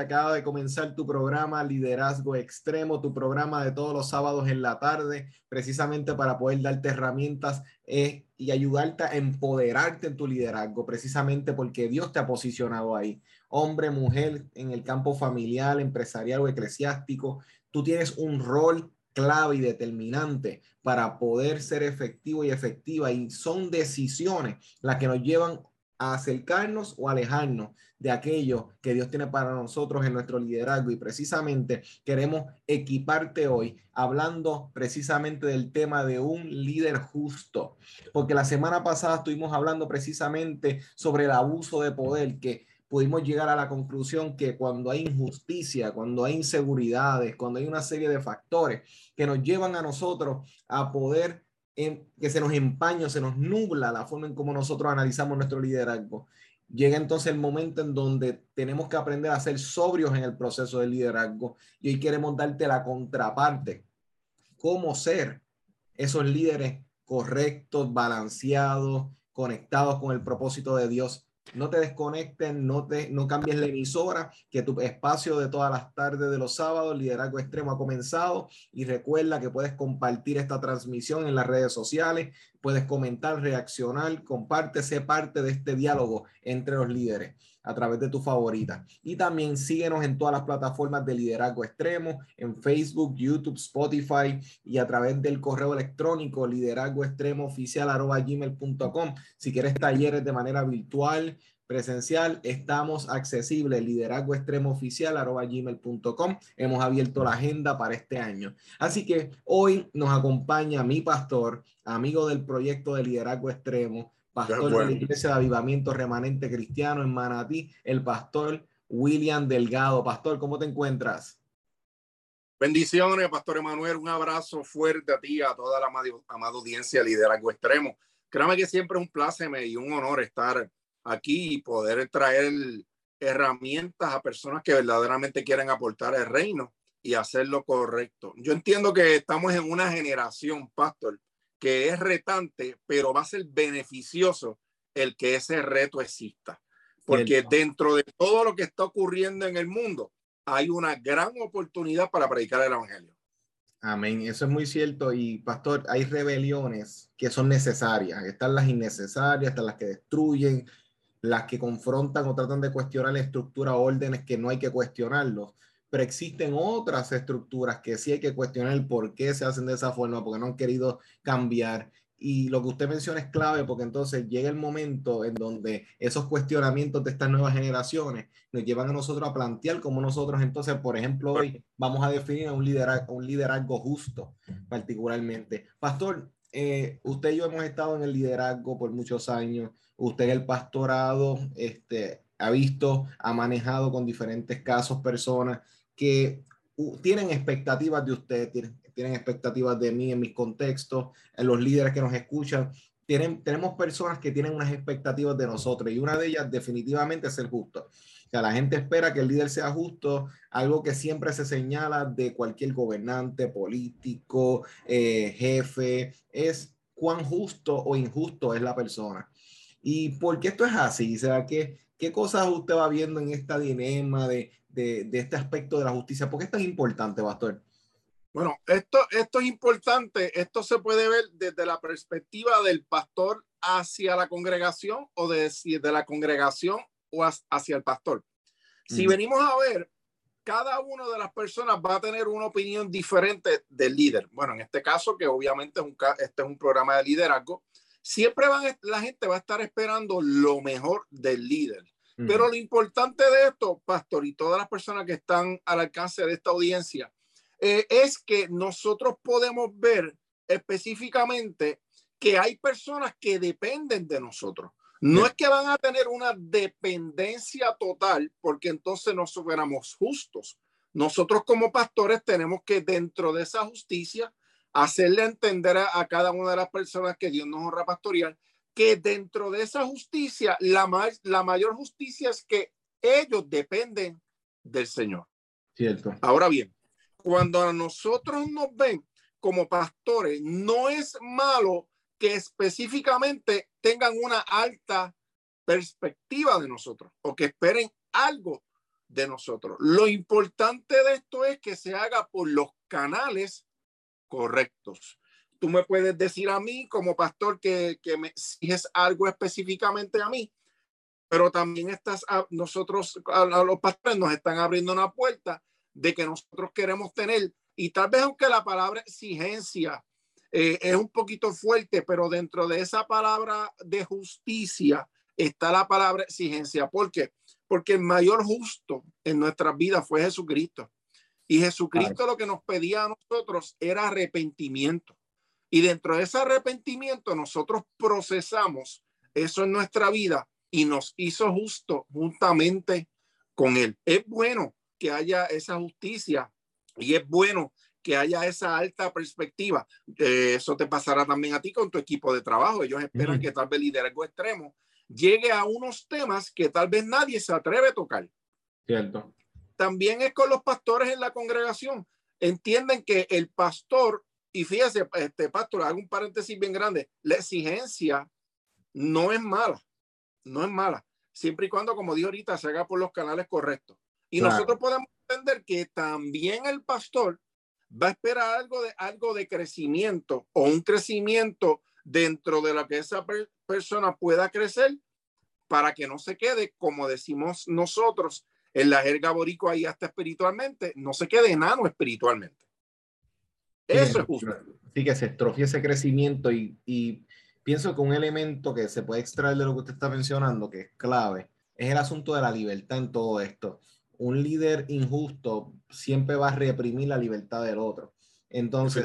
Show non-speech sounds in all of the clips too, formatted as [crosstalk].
Acaba de comenzar tu programa Liderazgo Extremo, tu programa de todos los sábados en la tarde, precisamente para poder darte herramientas eh, y ayudarte a empoderarte en tu liderazgo, precisamente porque Dios te ha posicionado ahí. Hombre, mujer, en el campo familiar, empresarial o eclesiástico, tú tienes un rol clave y determinante para poder ser efectivo y efectiva y son decisiones las que nos llevan a acercarnos o alejarnos de aquello que Dios tiene para nosotros en nuestro liderazgo. Y precisamente queremos equiparte hoy hablando precisamente del tema de un líder justo, porque la semana pasada estuvimos hablando precisamente sobre el abuso de poder que pudimos llegar a la conclusión que cuando hay injusticia, cuando hay inseguridades, cuando hay una serie de factores que nos llevan a nosotros a poder que se nos empaña, se nos nubla la forma en cómo nosotros analizamos nuestro liderazgo. Llega entonces el momento en donde tenemos que aprender a ser sobrios en el proceso del liderazgo y hoy queremos darte la contraparte. ¿Cómo ser esos líderes correctos, balanceados, conectados con el propósito de Dios no te desconecten, no, te, no cambies la emisora, que tu espacio de todas las tardes de los sábados, Liderazgo Extremo, ha comenzado. Y recuerda que puedes compartir esta transmisión en las redes sociales, puedes comentar, reaccionar, comparte, sé parte de este diálogo entre los líderes a través de tu favorita. Y también síguenos en todas las plataformas de liderazgo extremo, en Facebook, YouTube, Spotify y a través del correo electrónico liderazgo extremo oficial gmail.com. Si quieres talleres de manera virtual, presencial, estamos accesibles, liderazgo extremo oficial gmail.com. Hemos abierto la agenda para este año. Así que hoy nos acompaña mi pastor, amigo del proyecto de liderazgo extremo, pastor de la Iglesia de Avivamiento Remanente Cristiano en Manatí, el pastor William Delgado. Pastor, ¿cómo te encuentras? Bendiciones, Pastor Emanuel. Un abrazo fuerte a ti, a toda la amada audiencia de Liderazgo Extremo. Créame que siempre es un placer y un honor estar aquí y poder traer herramientas a personas que verdaderamente quieren aportar el reino y hacer lo correcto. Yo entiendo que estamos en una generación, Pastor, que es retante, pero va a ser beneficioso el que ese reto exista. Porque dentro de todo lo que está ocurriendo en el mundo, hay una gran oportunidad para predicar el Evangelio. Amén, eso es muy cierto. Y pastor, hay rebeliones que son necesarias. Están las innecesarias, están las que destruyen, las que confrontan o tratan de cuestionar la estructura, órdenes que no hay que cuestionarlos pero existen otras estructuras que sí hay que cuestionar el por qué se hacen de esa forma, porque no han querido cambiar. Y lo que usted menciona es clave porque entonces llega el momento en donde esos cuestionamientos de estas nuevas generaciones nos llevan a nosotros a plantear cómo nosotros entonces, por ejemplo, hoy vamos a definir un liderazgo, un liderazgo justo particularmente. Pastor, eh, usted y yo hemos estado en el liderazgo por muchos años. Usted el pastorado, este, ha visto, ha manejado con diferentes casos personas que tienen expectativas de usted, tienen, tienen expectativas de mí en mis contextos, en los líderes que nos escuchan. Tienen, tenemos personas que tienen unas expectativas de nosotros y una de ellas definitivamente es ser justo. Sea, la gente espera que el líder sea justo, algo que siempre se señala de cualquier gobernante, político, eh, jefe, es cuán justo o injusto es la persona. ¿Y por qué esto es así? O sea, ¿qué, qué cosas usted va viendo en esta dilema de, de, este aspecto de la justicia? ¿Por qué es tan importante, Pastor? Bueno, esto, esto es importante. Esto se puede ver desde la perspectiva del pastor hacia la congregación o desde de la congregación o hacia el pastor. Si venimos a ver, cada una de las personas va a tener una opinión diferente del líder. Bueno, en este caso, que obviamente es un, este es un programa de liderazgo, siempre van, la gente va a estar esperando lo mejor del líder. Pero lo importante de esto, Pastor, y todas las personas que están al alcance de esta audiencia, eh, es que nosotros podemos ver específicamente que hay personas que dependen de nosotros. No es que van a tener una dependencia total, porque entonces no fuéramos justos. Nosotros como pastores tenemos que dentro de esa justicia hacerle entender a, cada una de las personas que Dios nos honra pastorear que dentro de esa justicia, la, la mayor justicia es que ellos dependen del Señor. Cierto. Ahora bien, cuando a nosotros nos ven como pastores, no es malo que específicamente tengan una alta perspectiva de nosotros o que esperen algo de nosotros. Lo importante de esto es que se haga por los canales correctos. Tú me puedes decir a mí como pastor que, que me exiges algo específicamente a mí, pero también estás a, nosotros, a, los pastores nos están abriendo una puerta de que nosotros queremos tener, y tal vez aunque la palabra exigencia eh, es un poquito fuerte, pero dentro de esa palabra de justicia está la palabra exigencia. ¿Por qué? Porque el mayor justo en nuestras vidas fue Jesucristo. Y Jesucristo lo que nos pedía a nosotros era arrepentimiento. Y dentro de ese arrepentimiento nosotros procesamos eso en nuestra vida y nos hizo justo juntamente con Él. Es bueno que haya esa justicia y es bueno que haya esa alta perspectiva. Eh, eso te pasará también a ti con tu equipo de trabajo. Ellos esperan que tal vez liderazgo extremo llegue a unos temas que tal vez nadie se atreve a tocar. Cierto. También es con los pastores en la congregación. Entienden que el pastor, y fíjese, este pastor, hago un paréntesis bien grande, la exigencia no es mala no es mala, siempre y cuando, como dijo ahorita, se haga por los canales correctos. Y nosotros podemos entender que también el pastor va a esperar algo de, algo de crecimiento o un crecimiento dentro de lo que esa persona pueda crecer para que no se quede, como decimos nosotros en la jerga boricua ahí hasta espiritualmente, no se quede enano espiritualmente. Eso es justo. Sí, que se estrofie ese crecimiento y, y pienso que un elemento que se puede extraer de lo que usted está mencionando, que es clave, es el asunto de la libertad en todo esto. Un líder injusto siempre va a reprimir la libertad del otro. Entonces,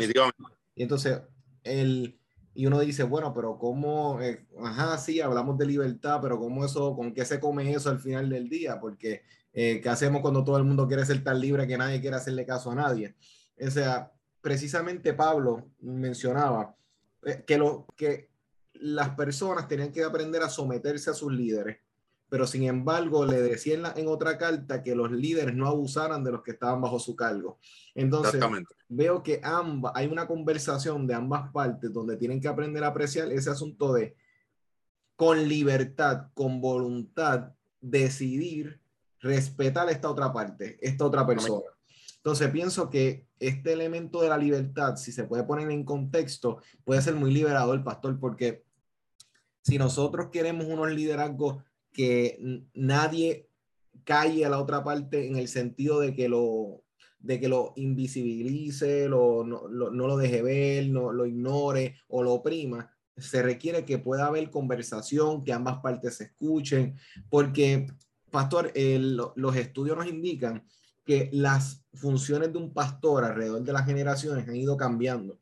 y entonces el, y uno dice, bueno, pero ¿cómo? Eh, ajá, sí, hablamos de libertad, pero ¿cómo eso, con qué se come eso al final del día? Porque, eh, ¿qué hacemos cuando todo el mundo quiere ser tan libre que nadie quiere hacerle caso a nadie? O sea, precisamente Pablo mencionaba eh, que, lo, que las personas tenían que aprender a someterse a sus líderes, pero sin embargo le decían en, otra carta que los líderes no abusaran de los que estaban bajo su cargo. Entonces, veo que ambas, hay una conversación de ambas partes donde tienen que aprender a apreciar ese asunto de con libertad, con voluntad, decidir respetar esta otra parte, esta otra persona. Entonces pienso que este elemento de la libertad, si se puede poner en contexto, puede ser muy liberador, pastor, porque si nosotros queremos unos liderazgos que nadie calle a la otra parte en el sentido de que lo, de que lo invisibilice, lo, no, lo, deje ver, no, lo ignore o lo oprima, se requiere que pueda haber conversación, que ambas partes se escuchen, porque, pastor, los estudios nos indican que las funciones de un pastor alrededor de las generaciones han ido cambiando.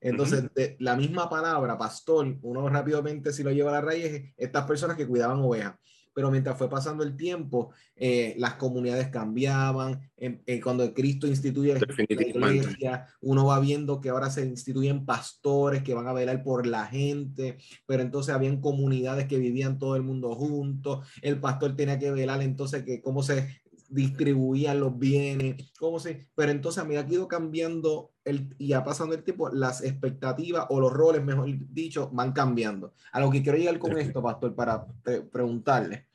Entonces, la misma palabra, pastor, uno rápidamente si lo lleva a la raíz, es estas personas que cuidaban ovejas. Pero mientras fue pasando el tiempo, eh, las comunidades cambiaban. Eh, cuando Cristo instituye la iglesia, uno va viendo que ahora se instituyen pastores que van a velar por la gente. Pero entonces habían comunidades que vivían todo el mundo juntos. El pastor tenía que velar entonces que cómo se distribuían los bienes, cómo se, pero entonces a medida que ha ido cambiando el, y ha pasando el tiempo, las expectativas o los roles, mejor dicho, van cambiando. A lo que quiero llegar con esto, pastor, para preguntarle.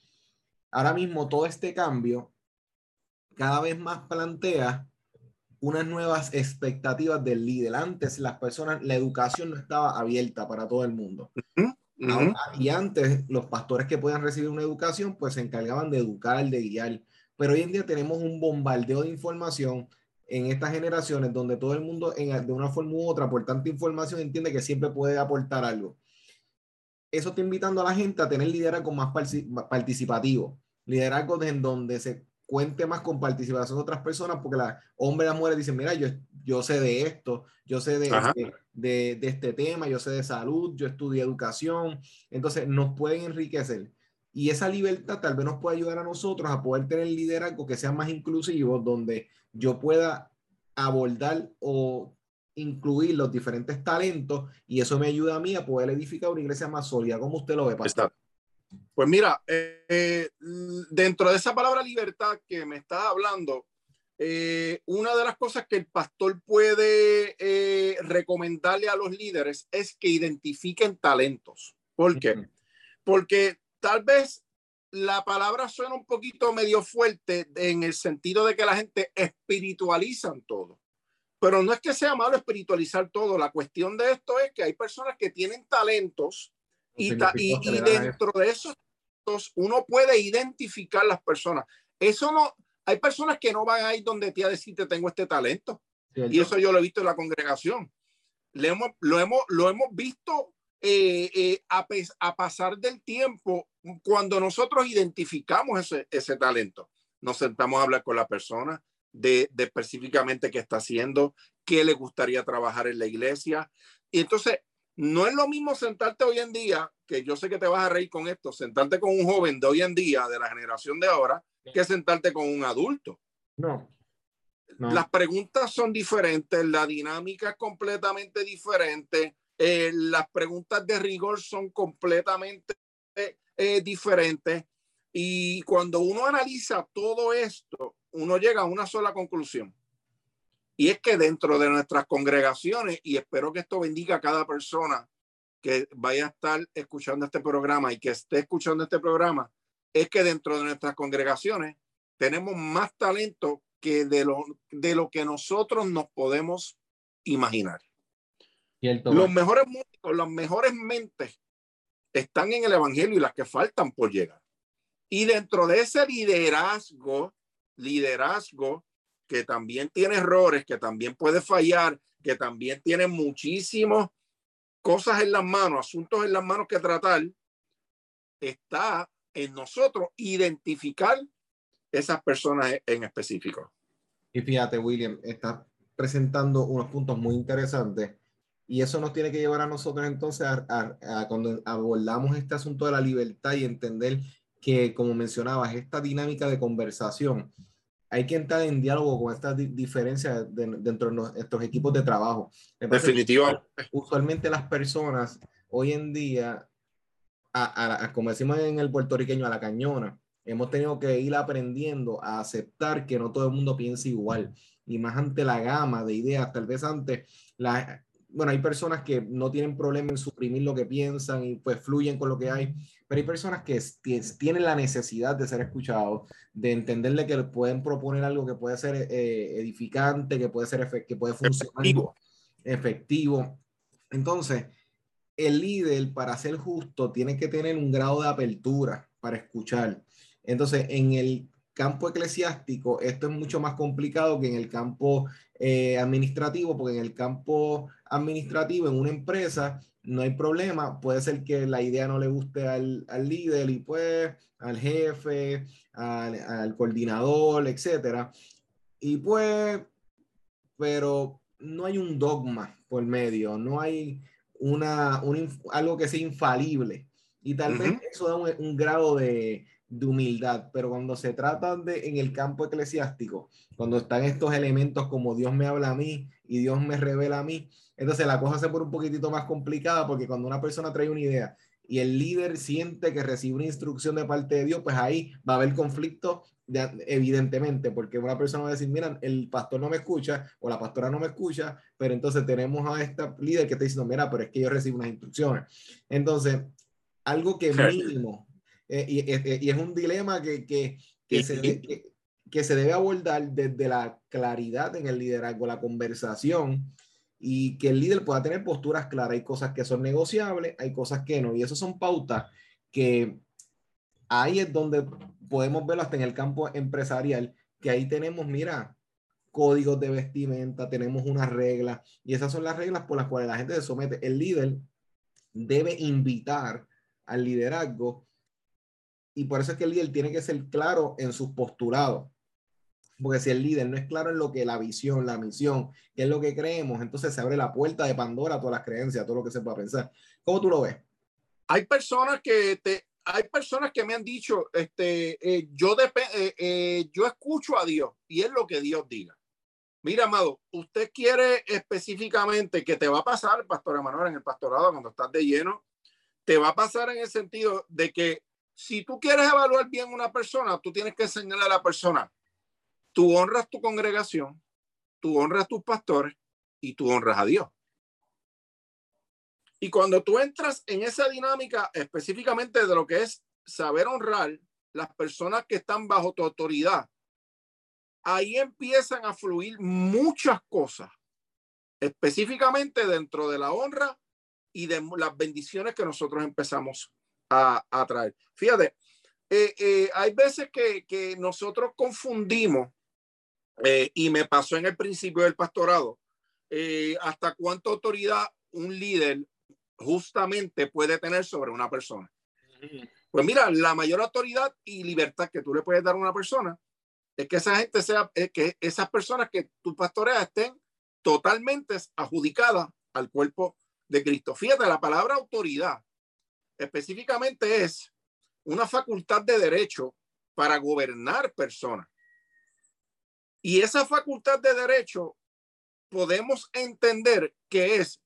Ahora mismo todo este cambio cada vez más plantea unas nuevas expectativas del líder. Antes las personas, la educación no estaba abierta para todo el mundo. y antes los pastores que podían recibir una educación, pues se encargaban de educar, de guiar. Pero hoy en día tenemos un bombardeo de información en estas generaciones donde todo el mundo en, de una forma u otra, por tanta información, entiende que siempre puede aportar algo. Eso está invitando a la gente a tener liderazgo más participativo, liderazgo en donde se cuente más con participación de otras personas, porque la hombres y las mujeres dicen, mira, yo, yo sé de esto, yo sé de, este, de, de, este tema, yo sé de salud, yo estudié educación, entonces nos pueden enriquecer. Y esa libertad tal vez nos puede ayudar a nosotros a poder tener liderazgo que sea más inclusivo, donde yo pueda abordar o incluir los diferentes talentos y eso me ayuda a mí a poder edificar una iglesia más sólida. ¿Cómo usted lo ve, pastor? Pues mira, eh, dentro de esa palabra libertad que me estás hablando, eh, una de las cosas que el pastor puede eh, recomendarle a los líderes es que identifiquen talentos. ¿Por qué? Porque tal vez la palabra suena un poquito medio fuerte en el sentido de que la gente espiritualizan todo. Pero no es que sea malo espiritualizar todo. La cuestión de esto es que hay personas que tienen talentos y, y, dentro de esos uno puede identificar las personas. Eso no, hay personas que no van a ir donde te a decirte tengo este talento. Y eso yo lo he visto en la congregación. Le hemos, lo, hemos, lo hemos visto eh, eh, a, a, pasar del tiempo cuando nosotros identificamos ese, ese talento. Nos sentamos a hablar con la persona, de, específicamente qué está haciendo, qué le gustaría trabajar en la iglesia. Y entonces, no es lo mismo sentarte hoy en día, que yo sé que te vas a reír con esto, sentarte con un joven de hoy en día, de la generación de ahora, que sentarte con un adulto. No. Las preguntas son diferentes, la dinámica es completamente diferente, eh, las preguntas de rigor son completamente eh, diferentes. Y cuando uno analiza todo esto, uno llega a una sola conclusión. Y es que dentro de nuestras congregaciones, y espero que esto bendiga a cada persona que vaya a estar escuchando este programa y que esté escuchando este programa, es que dentro de nuestras congregaciones tenemos más talento que de lo, de lo que nosotros nos podemos imaginar. Los mejores músicos, las mejores mentes están en el Evangelio y las que faltan por llegar. Y dentro de ese liderazgo liderazgo que también tiene errores, que también puede fallar, que también tiene muchísimas cosas en las manos, asuntos en las manos que tratar, está en nosotros identificar esas personas en específico. Y fíjate, William, está presentando unos puntos muy interesantes y eso nos tiene que llevar a nosotros entonces a, cuando abordamos este asunto de la libertad y entender que, como mencionabas, esta dinámica de conversación, hay que entrar en diálogo con estas diferencias dentro de nuestros equipos de trabajo. Definitivamente. Usualmente las personas hoy en día, a, como decimos en el puertorriqueño, a la cañona, hemos tenido que ir aprendiendo a aceptar que no todo el mundo piensa igual. Y más ante la gama de ideas, tal vez antes la, bueno, hay personas que no tienen problema en suprimir lo que piensan y pues fluyen con lo que hay, pero hay personas que tienen la necesidad de ser escuchados, de entenderle que pueden proponer algo que puede ser eh, edificante, que puede ser que puede funcionar efectivo. efectivo. Entonces, el líder para ser justo tiene que tener un grado de apertura para escuchar. Entonces, en el campo eclesiástico, esto es mucho más complicado que en el campo eh, administrativo, porque en el campo administrativo, en una empresa, no hay problema. Puede ser que la idea no le guste al, al líder y pues al jefe, al, al coordinador, etcétera. Y pues, pero no hay un dogma por medio, no hay una, un, algo que sea infalible. Y tal vez eso da un, un grado de, de humildad, pero cuando se trata de en el campo eclesiástico, cuando están estos elementos como Dios me habla a mí y Dios me revela a mí, entonces la cosa se pone un poquitito más complicada porque cuando una persona trae una idea y el líder siente que recibe una instrucción de parte de Dios, pues ahí va a haber conflicto evidentemente, porque una persona va a decir, mira, el pastor no me escucha o la pastora no me escucha, pero entonces tenemos a esta líder que está diciendo, mira, pero es que yo recibo unas instrucciones. Entonces, algo que mínimo eh, eh, y, es un dilema que, que, que, se, que, se debe abordar desde la claridad en el liderazgo, la conversación y que el líder pueda tener posturas claras. Hay cosas que son negociables, hay cosas que no. Y eso son pautas que ahí es donde podemos verlo hasta en el campo empresarial, que ahí tenemos, mira, códigos de vestimenta, tenemos unas reglas y esas son las reglas por las cuales la gente se somete. El líder debe invitar al liderazgo y por eso es que el líder tiene que ser claro en sus postulados. Porque si el líder no es claro en lo que la visión, la misión, qué es lo que creemos, entonces se abre la puerta de Pandora a todas las creencias, a todo lo que se pueda pensar. ¿Cómo tú lo ves? Hay personas que te, hay personas que me han dicho, este, eh, yo, eh, eh, yo escucho a Dios y es lo que Dios diga. Mira, amado, usted quiere específicamente que te va a pasar, Pastor Emanuel, en el pastorado, cuando estás de lleno, te va a pasar en el sentido de que si tú quieres evaluar bien una persona, tú tienes que enseñarle a la persona, tú honras tu congregación, tú honras tus pastores y tú honras a Dios. Y cuando tú entras en esa dinámica específicamente de lo que es saber honrar las personas que están bajo tu autoridad, ahí empiezan a fluir muchas cosas, específicamente dentro de la honra y de las bendiciones que nosotros empezamos a, traer. Fíjate, eh, eh, hay veces que, nosotros confundimos, eh, y me pasó en el principio del pastorado, hasta cuánta autoridad un líder justamente puede tener sobre una persona. Pues mira, la mayor autoridad y libertad que tú le puedes dar a una persona es que esa gente sea, que esas personas que tú pastoreas estén totalmente adjudicadas al cuerpo de Cristo. Fíjate, la palabra autoridad específicamente es una facultad de derecho para gobernar personas. Y esa facultad de derecho podemos entender que es,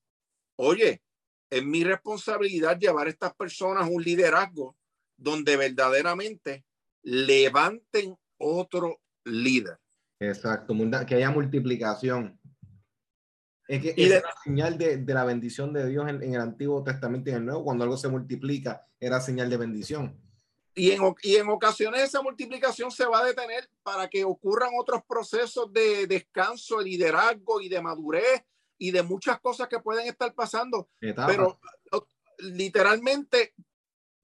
oye, es mi responsabilidad llevar a estas personas un liderazgo donde verdaderamente levanten otro líder. Exacto, que haya multiplicación. Es que es la señal de, la bendición de Dios en, el Antiguo Testamento y en el Nuevo, cuando algo se multiplica, era señal de bendición. Y en, y en ocasiones esa multiplicación se va a detener para que ocurran otros procesos de descanso, de liderazgo y de madurez y de muchas cosas que pueden estar pasando. Pero literalmente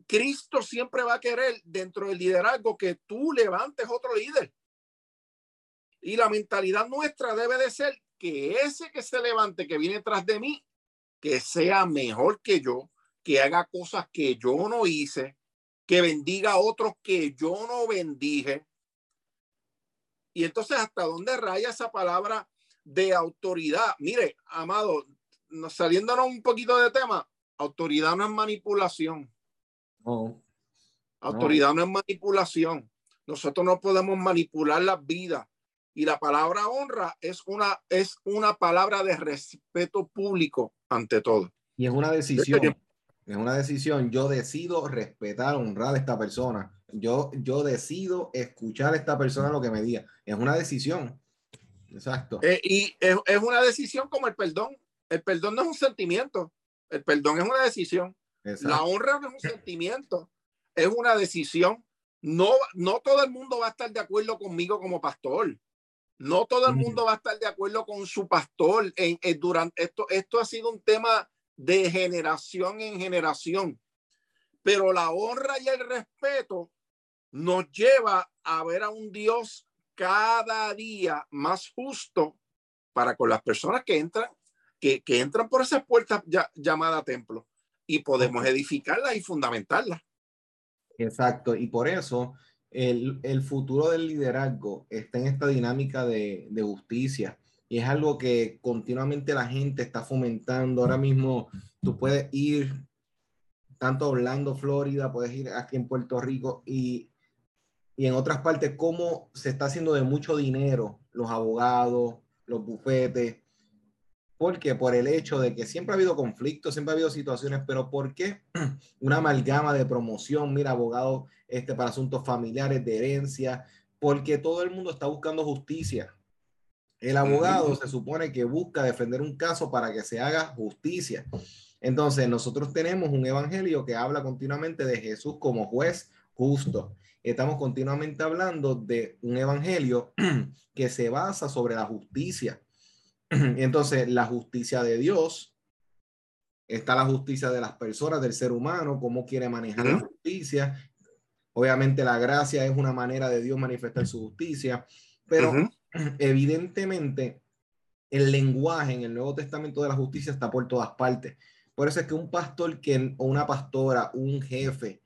Cristo siempre va a querer dentro del liderazgo que tú levantes otro líder. Y la mentalidad nuestra debe de ser que ese que se levante, que viene tras de mí, que sea mejor que yo, que haga cosas que yo no hice, que bendiga a otros que yo no bendije. Y entonces, ¿hasta dónde raya esa palabra de autoridad. Mire, amado, saliéndonos un poquito de tema, autoridad no es manipulación. Autoridad no. es manipulación. Nosotros no podemos manipular las vidas. Y la palabra honra es una, es una palabra de respeto público ante todo. Y es una decisión. Es una decisión. Yo decido respetar, honrar a esta persona. Yo, yo decido escuchar a esta persona lo que me diga. Es una decisión. Exacto. Eh, y es, es, una decisión como el perdón. El perdón no es un sentimiento, el perdón es una decisión. La honra no es un sentimiento, es una decisión. No, no todo el mundo va a estar de acuerdo conmigo como pastor. No todo el mundo va a estar de acuerdo con su pastor. En, durante esto, esto ha sido un tema de generación en generación. Pero la honra y el respeto nos lleva a ver a un Dios cada día más justo para con las personas que entran, que, que entran por esas puertas ya, llamada templo y podemos edificarlas y fundamentarlas. Exacto, y por eso el, el, futuro del liderazgo está en esta dinámica de, de, justicia y es algo que continuamente la gente está fomentando. Ahora mismo tú puedes ir tanto a Orlando, Florida, puedes ir aquí en Puerto Rico y y en otras partes cómo se está haciendo de mucho dinero los abogados, los bufetes. Porque Por el hecho de que siempre ha habido conflictos, siempre ha habido situaciones, pero ¿por qué [clears throat] una amalgama de promoción? Mira, abogado este, para asuntos familiares, de herencia, porque todo el mundo está buscando justicia. El abogado se supone que busca defender un caso para que se haga justicia. Entonces, nosotros tenemos un evangelio que habla continuamente de Jesús como juez justo estamos continuamente hablando de un evangelio [clears throat] que se basa sobre la justicia. [clears throat] Entonces, la justicia de Dios, está la justicia de las personas, del ser humano, cómo quiere manejar la justicia. Obviamente la gracia es una manera de Dios manifestar su justicia, pero [clears throat] evidentemente el lenguaje en el Nuevo Testamento de la justicia está por todas partes. Por eso es que un pastor que, o una pastora, un jefe,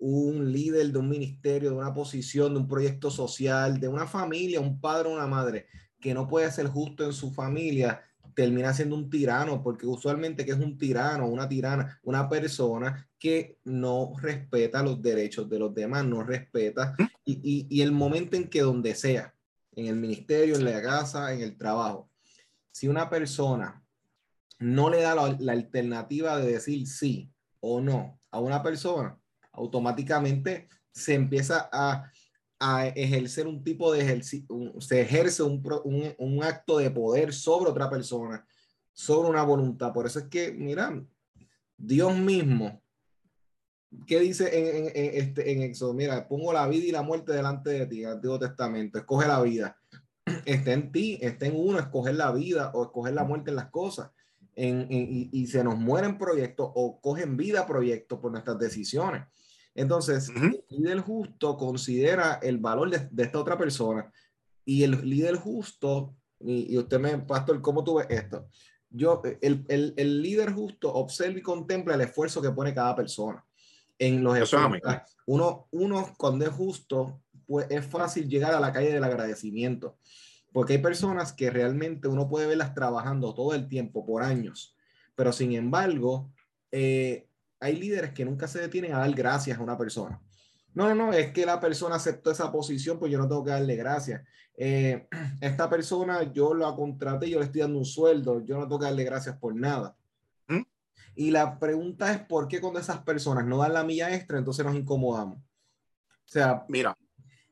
un líder de un ministerio, de una posición, de un proyecto social, de una familia, un padre o una madre que no puede ser justo en su familia, termina siendo un tirano, porque usualmente que es un tirano, una tirana, una persona que no respeta los derechos de los demás, no respeta, y, y, el momento en que donde sea, en el ministerio, en la casa, en el trabajo, si una persona no le da la, alternativa de decir sí o no a una persona, automáticamente se empieza a, a ejercer un tipo de ejercicio, se ejerce un, un, acto de poder sobre otra persona, sobre una voluntad. Por eso es que, mira, Dios mismo, ¿qué dice en, en, este, en Éxodo? Mira, pongo la vida y la muerte delante de ti, en Antiguo Testamento, escoge la vida. [clears throat] Está en ti, está en uno, escoger la vida o escoger la muerte en las cosas. En, y, y, se nos mueren proyectos o cogen vida proyectos por nuestras decisiones. Entonces, el líder justo considera el valor de, esta otra persona y el líder justo, y, usted me, pastor, ¿cómo tú ves esto? Yo, el, el, el, líder justo observa y contempla el esfuerzo que pone cada persona. En los esfuerzos, uno, uno, cuando es justo, pues es fácil llegar a la calle del agradecimiento, porque hay personas que realmente uno puede verlas trabajando todo el tiempo, por años, pero sin embargo, eh, hay líderes que nunca se detienen a dar gracias a una persona. No, no, no, es que la persona aceptó esa posición, pues yo no tengo que darle gracias. Eh, [clears throat] esta persona yo la contraté, yo le estoy dando un sueldo, yo no tengo que darle gracias por nada. ¿Mm? Y la pregunta es, ¿por qué cuando esas personas no dan la milla extra, entonces nos incomodamos? O sea, mira,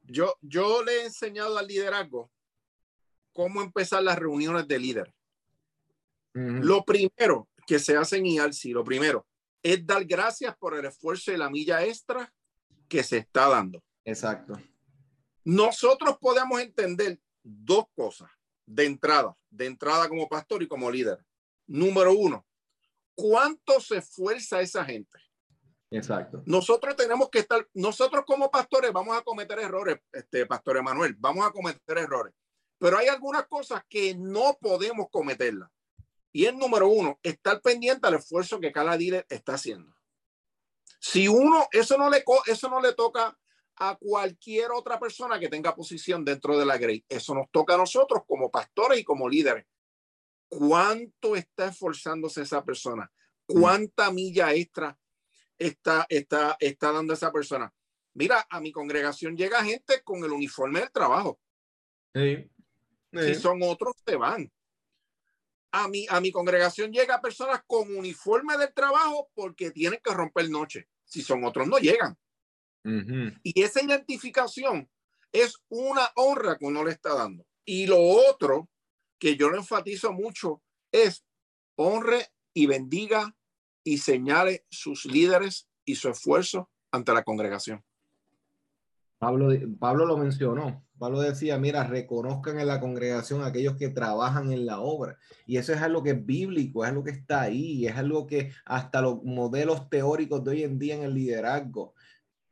yo, yo le he enseñado al liderazgo cómo empezar las reuniones de líder. Lo primero que se hace en IALSI, lo primero, es dar gracias por el esfuerzo y la milla extra que se está dando. Exacto. Nosotros podemos entender dos cosas de entrada, de entrada como pastor y como líder. Número uno, ¿cuánto se esfuerza esa gente? Exacto. Nosotros tenemos que estar, nosotros como pastores vamos a cometer errores, este pastor Emanuel, vamos a cometer errores, pero hay algunas cosas que no podemos cometerlas. Y el número uno, estar pendiente al esfuerzo que cada líder está haciendo. Si uno, eso no le, eso no le toca a cualquier otra persona que tenga posición dentro de la grey. Eso nos toca a nosotros como pastores y como líderes. ¿Cuánto está esforzándose esa persona? ¿Cuánta milla extra está, está, está dando esa persona? Mira, a mi congregación llega gente con el uniforme del trabajo. Sí. Si son otros, se van a mi, a mi congregación llega personas con uniforme del trabajo porque tienen que romper noche. Si son otros, no llegan. Y esa identificación es una honra que uno le está dando. Y lo otro que yo le enfatizo mucho es honre y bendiga y señale sus líderes y su esfuerzo ante la congregación. Pablo, Pablo lo mencionó. Pablo decía, mira, reconozcan en la congregación aquellos que trabajan en la obra. Y eso es algo que es bíblico, es algo que está ahí, es algo que hasta los modelos teóricos de hoy en día en el liderazgo,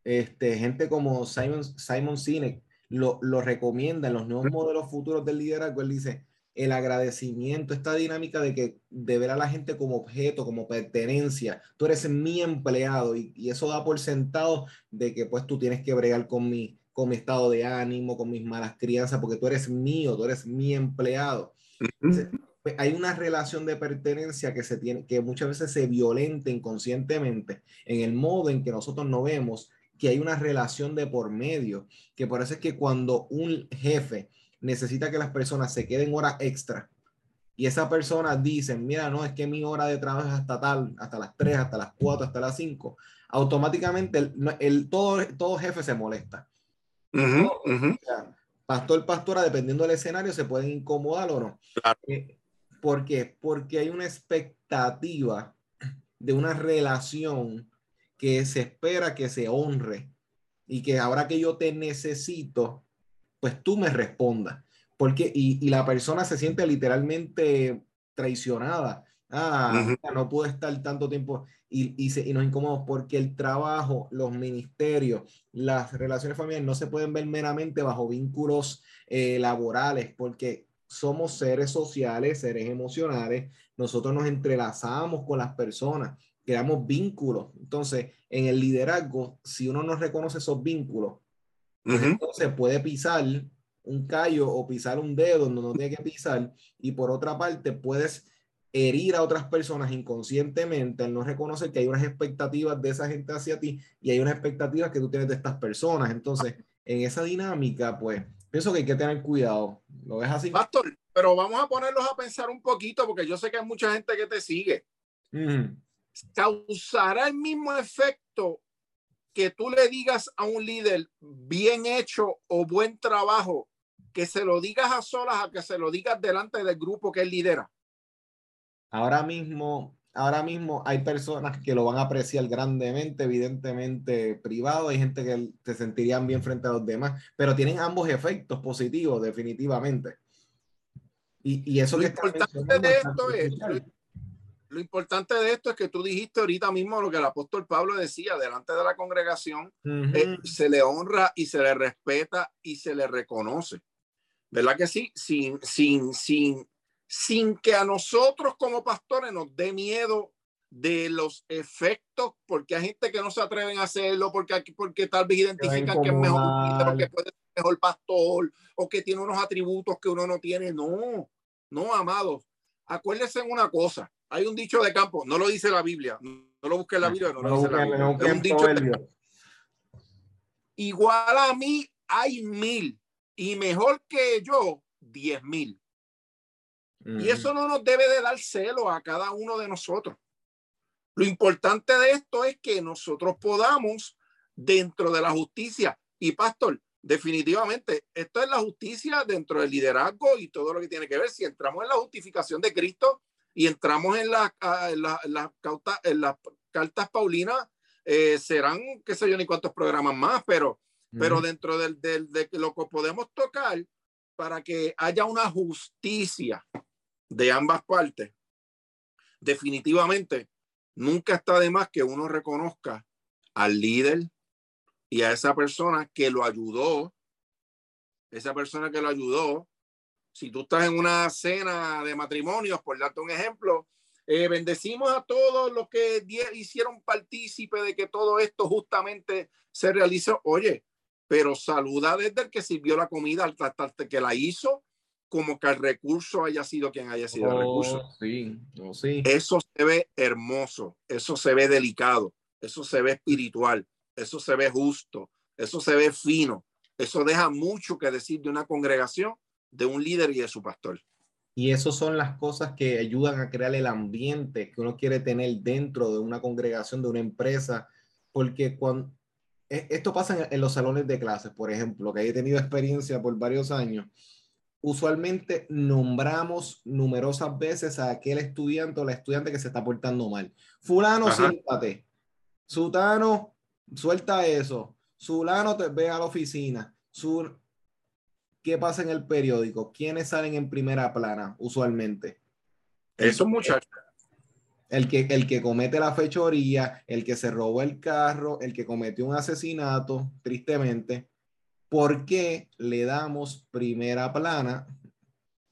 este, gente como Simon, Simon Sinek lo, lo recomienda en los nuevos modelos futuros del liderazgo. Él dice, el agradecimiento, esta dinámica de que de ver a la gente como objeto, como pertenencia. Tú eres mi empleado y, y eso da por sentado de que pues tú tienes que bregar con mi con mi estado de ánimo, con mis malas crianzas, porque tú eres mío, tú eres mi empleado. Pues, hay una relación de pertenencia que se tiene, que muchas veces se violenta inconscientemente en el modo en que nosotros no vemos que hay una relación de por medio, que por eso es que cuando un jefe necesita que las personas se queden horas extra. Y esa persona dice, mira, no, es que mi hora de trabajo es hasta tal, hasta las 3, hasta las 4, hasta las 5, automáticamente el, el, todo, todo jefe se molesta. Pastor, pastora, dependiendo del escenario, se pueden incomodar o no. Eh, ¿Por qué? Porque hay una expectativa de una relación que se espera que se honre y que ahora que yo te necesito, pues tú me respondas. Porque, y, y la persona se siente literalmente traicionada. Ah, no pude estar tanto tiempo y, y, nos incomodamos porque el trabajo, los ministerios, las relaciones familiares no se pueden ver meramente bajo vínculos eh, laborales porque somos seres sociales, seres emocionales, nosotros nos entrelazamos con las personas creamos vínculos. Entonces, en el liderazgo, si uno no reconoce esos vínculos, entonces puede pisar un callo o pisar un dedo donde no tiene que pisar y por otra parte puedes herir a otras personas inconscientemente al no reconocer que hay unas expectativas de esa gente hacia ti y hay unas expectativas que tú tienes de estas personas. Entonces, en esa dinámica, pues, pienso que hay que tener cuidado. ¿Lo ves así? Pastor, pero vamos a ponerlos a pensar un poquito porque yo sé que hay mucha gente que te sigue. ¿Causará el mismo efecto que tú le digas a un líder bien hecho o buen trabajo, que se lo digas a solas, a que se lo digas delante del grupo que él lidera? Ahora mismo, ahora mismo hay personas que lo van a apreciar grandemente, evidentemente privado, hay gente que se sentirían bien frente a los demás, pero tienen ambos efectos positivos, definitivamente. Y, eso lo importante de esto es, lo importante de esto es que tú dijiste ahorita mismo lo que el apóstol Pablo decía delante de la congregación, eh, se le honra y se le respeta y se le reconoce. ¿Verdad que sí? Sin, sin, sin, sin que a nosotros como pastores nos dé miedo de los efectos, porque hay gente que no se atreven a hacerlo, porque, porque tal vez identifican que es mejor que puede ser mejor pastor, o que tiene unos atributos que uno no tiene. No, no, amados. Acuérdense en una cosa, hay un dicho de campo, no lo dice la Biblia, no lo busque en la Biblia, no lo dice la Biblia. Es un dicho de Igual a mí hay mil y mejor que yo, diez mil. Y eso no nos debe de dar celo a cada uno de nosotros. Lo importante de esto es que nosotros podamos, dentro de la justicia, y pastor, definitivamente, esto es la justicia dentro del liderazgo y todo lo que tiene que ver. Si entramos en la justificación de Cristo y entramos en, la, en, las cartas paulinas, eh, serán, qué sé yo, ni cuántos programas más, pero, pero dentro del, del, de lo que podemos tocar para que haya una justicia de ambas partes, definitivamente nunca está de más que uno reconozca al líder y a esa persona que lo ayudó, esa persona que lo ayudó. Si tú estás en una cena de matrimonios, por darte un ejemplo, eh, bendecimos a todos los que hicieron partícipe de que todo esto justamente se realizó. Oye, pero saluda desde el que sirvió la comida hasta el que la hizo como que el recurso haya sido quien haya sido el recurso. Oh, sí, oh, sí. Eso se ve hermoso, eso se ve delicado, eso se ve espiritual, eso se ve justo, eso se ve fino, eso deja mucho que decir de una congregación, de un líder y de su pastor. Y eso son las cosas que ayudan a crear el ambiente que uno quiere tener dentro de una congregación, de una empresa, porque cuando e, esto pasa en, los salones de clases, por ejemplo, que he tenido experiencia por varios años usualmente nombramos numerosas veces a aquel estudiante o la estudiante que se está portando mal. Fulano, siéntate. Sutano, suelta eso. Zulano, te ve a la oficina. ¿Qué pasa en el periódico? ¿Quiénes salen en primera plana usualmente? Esos muchachos. El que, el que comete la fechoría, el que se robó el carro, el que cometió un asesinato, tristemente ¿Por qué le damos primera plana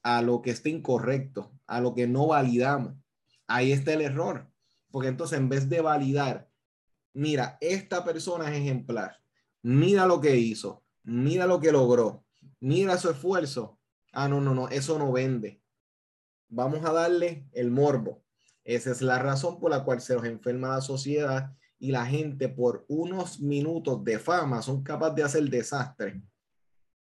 a lo que está incorrecto, a lo que no validamos? Ahí está el error. Porque entonces en vez de validar, mira, esta persona es ejemplar, mira lo que hizo, mira lo que logró, mira su esfuerzo. Ah, no, no, no, eso no vende. Vamos a darle el morbo. Esa es la razón por la cual se nos enferma la sociedad y la gente por unos minutos de fama son capaces de hacer desastre.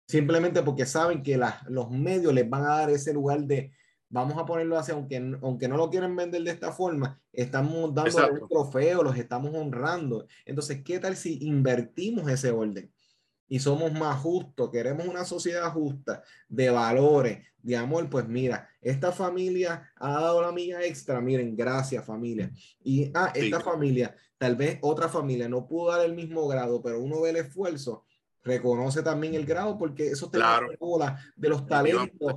Simplemente porque saben que los medios les van a dar ese lugar de, vamos a ponerlo así, aunque, aunque no lo quieren vender de esta forma, estamos dando un trofeo, los estamos honrando. Entonces, ¿qué tal si invertimos ese orden? y somos más justos, queremos una sociedad justa, de valores, de amor, pues mira, esta familia ha dado la mía extra, miren, gracias familia. Y ah, esta familia, tal vez otra familia no pudo dar el mismo grado, pero uno ve el esfuerzo, reconoce también el grado, porque eso te claro. de los talentos,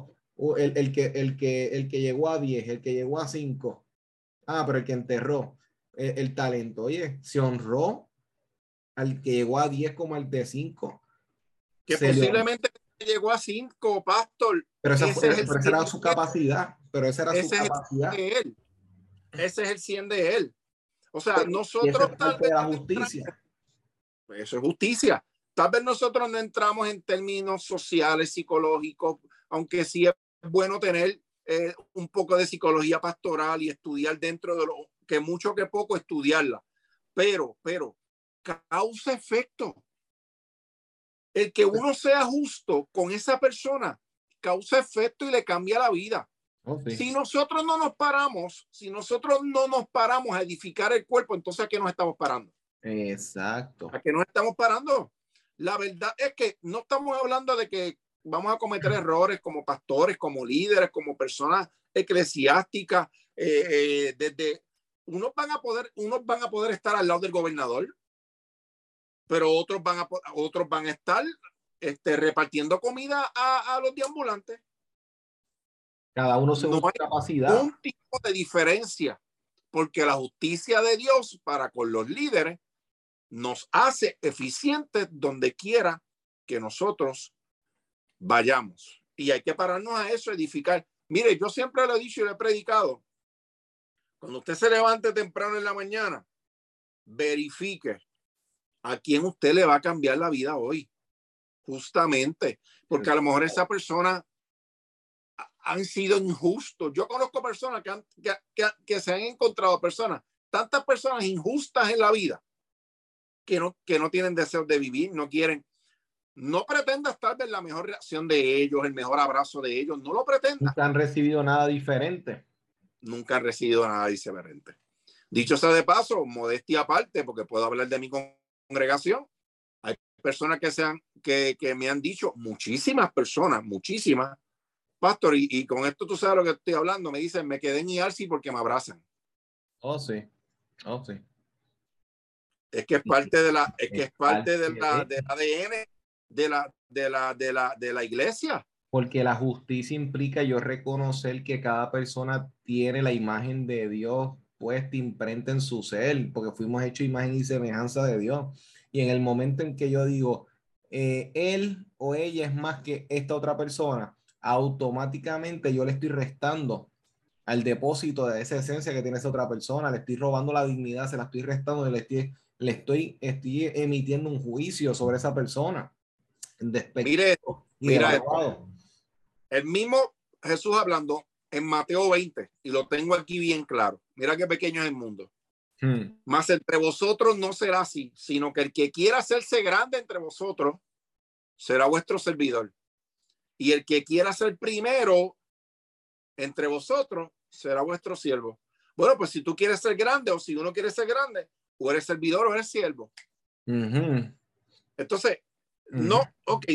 el, el, que, el, que, el que llegó a 10, el que llegó a 5, ah, pero el que enterró el, el talento, oye, se honró al que llegó a 10 como al de 5 que posiblemente llegó a cinco, Pastor. Pero esa, era su capacidad. Pero esa era su capacidad. él. Ese es el 100 de él. O sea, nosotros... Eso es la justicia. Eso es justicia. Tal vez nosotros no entramos en términos sociales, psicológicos, aunque sí es bueno tener eh, un poco de psicología pastoral y estudiar dentro de lo que mucho que poco estudiarla. Pero, pero, causa efecto. El que uno sea justo con esa persona causa efecto y le cambia la vida. Oh, si nosotros no nos paramos, si nosotros no nos paramos a edificar el cuerpo, entonces ¿a qué nos estamos parando? Exacto. ¿A qué nos estamos parando? La verdad es que no estamos hablando de que vamos a cometer errores como pastores, como líderes, como personas eclesiásticas. Eh, eh, desde unos van a poder, unos van a poder estar al lado del gobernador, pero otros van a, otros van a estar este, repartiendo comida a, a los deambulantes. Cada uno según no capacidad. Un tipo de diferencia, porque la justicia de Dios para con los líderes nos hace eficientes donde quiera que nosotros vayamos. Y hay que pararnos a eso, edificar. Mire, yo siempre lo he dicho y he predicado. Cuando usted se levante temprano en la mañana, verifique a quién usted le va a cambiar la vida hoy. Justamente, porque a lo mejor esa persona han sido injustos. Yo conozco personas que, han, que, que, se han encontrado personas, tantas personas injustas en la vida, que no, que no tienen deseo de vivir, no quieren. No pretenda estar en la mejor reacción de ellos, el mejor abrazo de ellos, no lo pretenda. Nunca han recibido nada diferente. Nunca han recibido nada diferente. Dicho sea de paso, modestia aparte, porque puedo hablar de mi congregación. Hay personas que, sean, que, que me han dicho, muchísimas personas, muchísimas, Pastor, y, con esto tú sabes lo que estoy hablando. Me dicen, me quedé en IARSI porque me abrazan. Oh, sí. Oh, sí. Es que es parte de la, es que es parte de ADN de la, de la, de la, de la iglesia. Porque la justicia implica yo reconocer que cada persona tiene la imagen de Dios puesta, imprenta en su ser, porque fuimos hechos imagen y semejanza de Dios. Y en el momento en que yo digo, eh, él o ella es más que esta otra persona, automáticamente yo le estoy restando al depósito de esa esencia que tiene esa otra persona, le estoy robando la dignidad, se la estoy restando, le estoy, le estoy, estoy emitiendo un juicio sobre esa persona. Mire, mira El mismo Jesús hablando en Mateo 20, y lo tengo aquí bien claro. Mira qué pequeño es el mundo. Hmm. Más entre vosotros no será así, sino que el que quiera hacerse grande entre vosotros será vuestro servidor. Y el que quiera ser primero entre vosotros será vuestro siervo. Bueno, pues si tú quieres ser grande o si uno quiere ser grande, o eres servidor o eres siervo. Entonces, no, ok,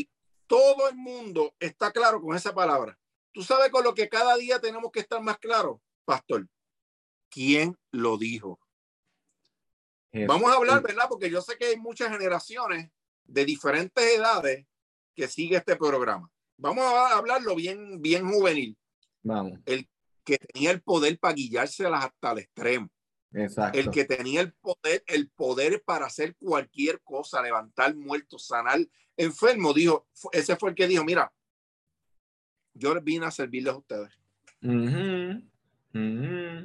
todo el mundo está claro con esa palabra. Tú sabes con lo que cada día tenemos que estar más claro, pastor. ¿Quién lo dijo? Vamos a hablar, ¿verdad? Porque yo sé que hay muchas generaciones de diferentes edades que sigue este programa vamos a hablarlo bien, bien juvenil. Vamos. El que tenía el poder para guiárselas hasta el extremo. Exacto. El que tenía el poder, el poder para hacer cualquier cosa, levantar muertos, sanar enfermo, dijo, ese fue el que dijo, mira, yo vine a servirles a ustedes.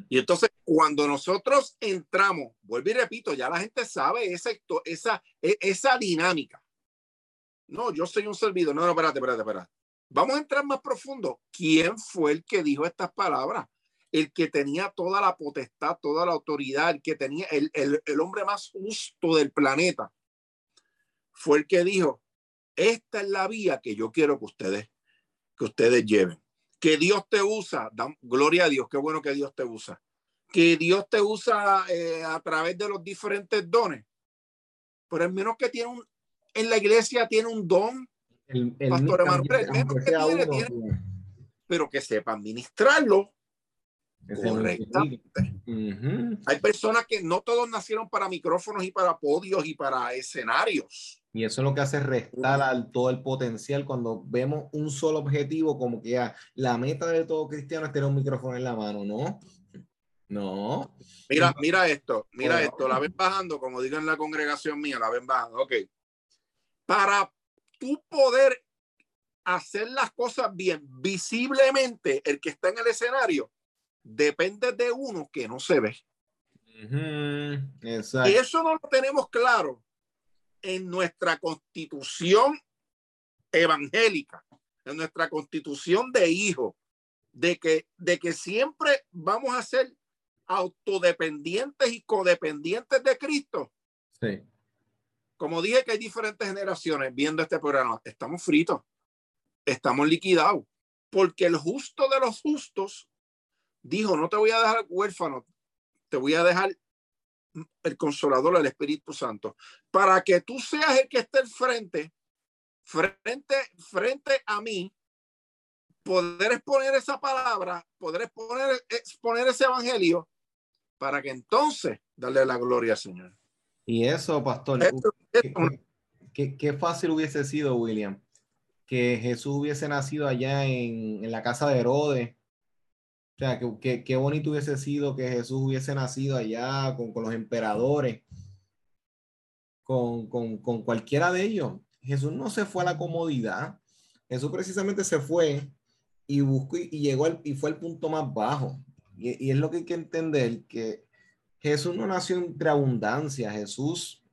Y entonces, cuando nosotros entramos, vuelvo y repito, ya la gente sabe esa, esa, e, esa dinámica. No, yo soy un servidor. No, no, espérate, espérate, espérate. Vamos a entrar más profundo. ¿Quién fue el que dijo estas palabras? El que tenía toda la potestad, toda la autoridad, el que tenía el, el, hombre más justo del planeta. Fue el que dijo, esta es la vía que yo quiero que ustedes, que ustedes lleven. Que Dios te usa, gloria a Dios, qué bueno que Dios te usa. Que Dios te usa eh, a través de los diferentes dones. Pero el menos que tiene un, en la iglesia tiene un don el, Pastor pero que sepa administrarlo correctamente. Hay personas que no todos nacieron para micrófonos y para podios y para escenarios. Y eso es lo que hace restar al todo el potencial cuando vemos un solo objetivo, como que ya, la meta de todo cristiano es tener un micrófono en la mano, ¿no? No. Mira, mira esto, mira esto, la ven bajando, como digo en la congregación mía, la ven bajando. Ok. Para tu poder hacer las cosas bien visiblemente, el que está en el escenario, depende de uno que no se ve. Y eso no lo tenemos claro en nuestra constitución evangélica, en nuestra constitución de hijo, de que, de que siempre vamos a ser autodependientes y codependientes de Cristo. Sí. Como dije que hay diferentes generaciones viendo este programa, estamos fritos, estamos liquidados, porque el justo de los justos dijo, no te voy a dejar huérfano, te voy a dejar el consolador, el Espíritu Santo, para que tú seas el que esté al frente, frente, frente a mí, poder exponer esa palabra, poder exponer, exponer ese evangelio, para que entonces darle la gloria al Señor. Y eso, pastor, qué, fácil hubiese sido, William, que Jesús hubiese nacido allá en, en la casa de Herodes o sea, qué bonito hubiese sido que Jesús hubiese nacido allá con, con los emperadores, con, con, con, cualquiera de ellos. Jesús no se fue a la comodidad. Jesús precisamente se fue y buscó y, llegó al, y fue al punto más bajo. Y, y, es lo que hay que entender, que Jesús no nació entre abundancia. Jesús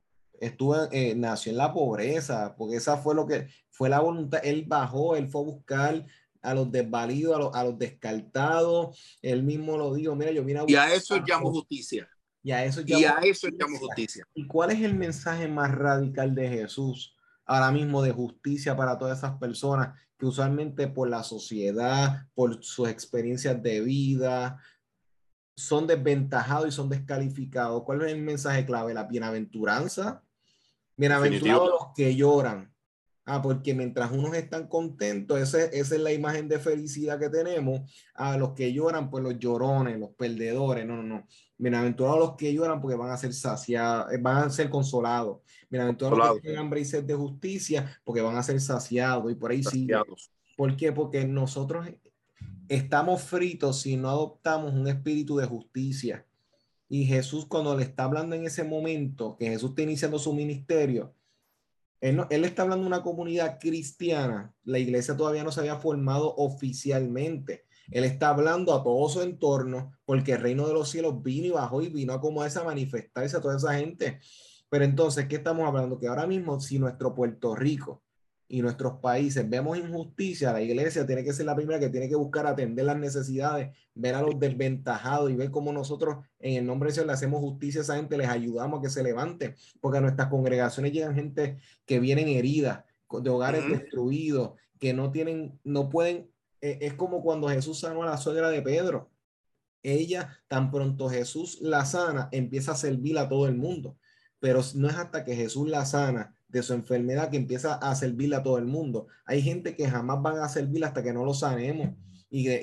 estuvo, eh, nació en la pobreza, porque esa fue lo que fue la voluntad. Él bajó, él fue a buscar a los desvalidos, a los, a los descartados. Él mismo lo dijo, mira, yo mira. Y a eso llamo justicia. Y a eso llamo, y a eso llamo justicia. ¿Y cuál es el mensaje más radical de Jesús ahora mismo de justicia para todas esas personas que usualmente por la sociedad, por sus experiencias de vida, son desventajados y son descalificados? ¿Cuál es el mensaje clave? La bienaventuranza. Bienaventurados los que lloran, Ah, porque mientras unos están contentos, esa, esa es la imagen de felicidad que tenemos. A los que lloran, pues los llorones, los perdedores. No, no, no. Bienaventurados los que lloran porque van a ser saciados, eh, van a ser consolados. Bienaventurados los que tienen hambre y sed de justicia porque van a ser saciados. Y por ahí sí. ¿Por qué? Porque nosotros estamos fritos si no adoptamos un espíritu de justicia. Y Jesús, cuando le está hablando en ese momento, que Jesús está iniciando su ministerio, él, está hablando de una comunidad cristiana. La iglesia todavía no se había formado oficialmente. Él está hablando a todo su entorno porque el reino de los cielos vino y bajó y vino a como esa manifestarse a toda esa gente. Pero entonces, ¿qué estamos hablando? Que ahora mismo, si nuestro Puerto Rico y nuestros países vemos injusticia, la iglesia tiene que ser la primera que tiene que buscar atender las necesidades, ver a los desventajados y ver cómo nosotros en el nombre de Dios le hacemos justicia a esa gente, les ayudamos a que se levante, porque a nuestras congregaciones llegan gente que vienen heridas, de hogares destruidos, que no tienen, no pueden, e, es como cuando Jesús sanó a la suegra de Pedro. Ella, tan pronto Jesús la sana, empieza a servir a todo el mundo, pero no es hasta que Jesús la sana de su enfermedad que empieza a servirle a todo el mundo. Hay gente que jamás van a servir hasta que no lo sanemos y, que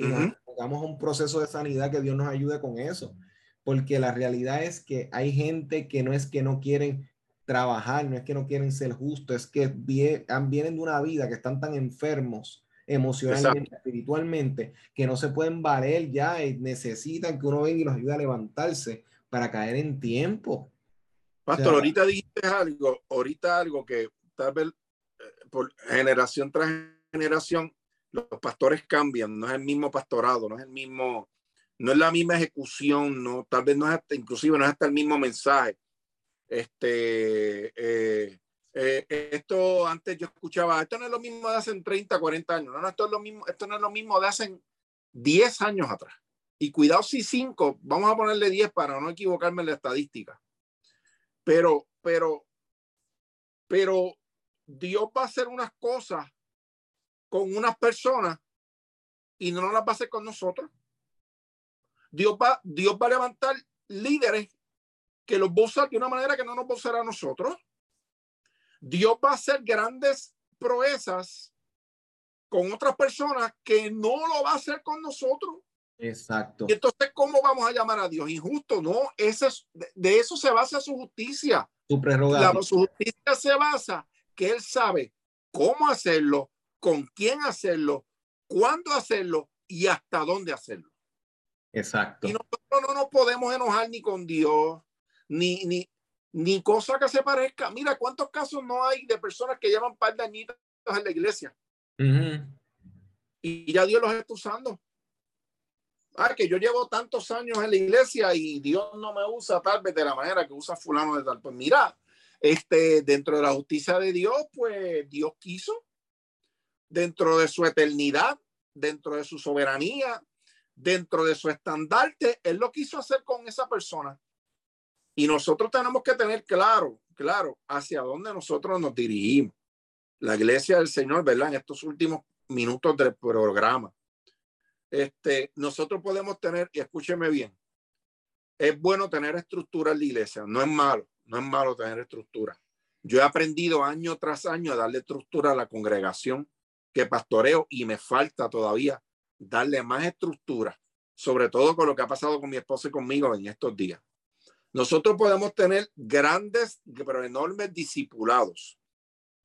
hagamos un proceso de sanidad que Dios nos ayude con eso. Porque la realidad es que hay gente que no es que no quieren trabajar, no es que no quieren ser justos, es que vienen de una vida que están tan enfermos emocionalmente, espiritualmente, que no se pueden valer ya y necesitan que uno venga y los ayude a levantarse para caer en tiempo. Pastor, ahorita dijiste algo, ahorita algo que tal vez eh, por generación tras generación los pastores cambian, no es el mismo pastorado, no es el mismo, no es la misma ejecución, no, tal vez no es hasta, inclusive no es hasta el mismo mensaje. Este, eh, eh, esto antes yo escuchaba, esto no es lo mismo de hace 30, 40 años, no, no, esto es lo mismo, esto no es lo mismo de hace 10 años atrás. Y cuidado si 5, vamos a ponerle 10 para no equivocarme en la estadística. Pero, pero, pero Dios va a hacer unas cosas con unas personas y no las va a hacer con nosotros. Dios va, Dios va a levantar líderes que los va a usar de una manera que no nos va a usar a nosotros. Dios va a hacer grandes proezas con otras personas que no lo va a hacer con nosotros. Exacto. Y entonces, ¿cómo vamos a llamar a Dios? Injusto, no. Ese es, de eso se basa su justicia. Su prerrogativa. Su justicia se basa que Él sabe cómo hacerlo, con quién hacerlo, cuándo hacerlo y hasta dónde hacerlo. Exacto. Y nosotros no nos podemos enojar ni con Dios, ni, ni, ni cosa que se parezca. Mira cuántos casos no hay de personas que llevan par de añitos en la iglesia. Y ya Dios los está usando ah, que yo llevo tantos años en la iglesia y Dios no me usa tal vez de la manera que usa fulano de tal. Pues mira, este, dentro de la justicia de Dios, pues Dios quiso, dentro de su eternidad, dentro de su soberanía, dentro de su estandarte, Él lo quiso hacer con esa persona. Y nosotros tenemos que tener claro, claro, hacia dónde nosotros nos dirigimos. La iglesia del Señor, ¿verdad? En estos últimos minutos del programa. Este, nosotros podemos tener, y escúcheme bien, es bueno tener estructura en la iglesia, no es malo, no es malo tener estructura. Yo he aprendido año tras año a darle estructura a la congregación que pastoreo y me falta todavía darle más estructura, sobre todo con lo que ha pasado con mi esposa y conmigo en estos días. Nosotros podemos tener grandes, pero enormes discipulados,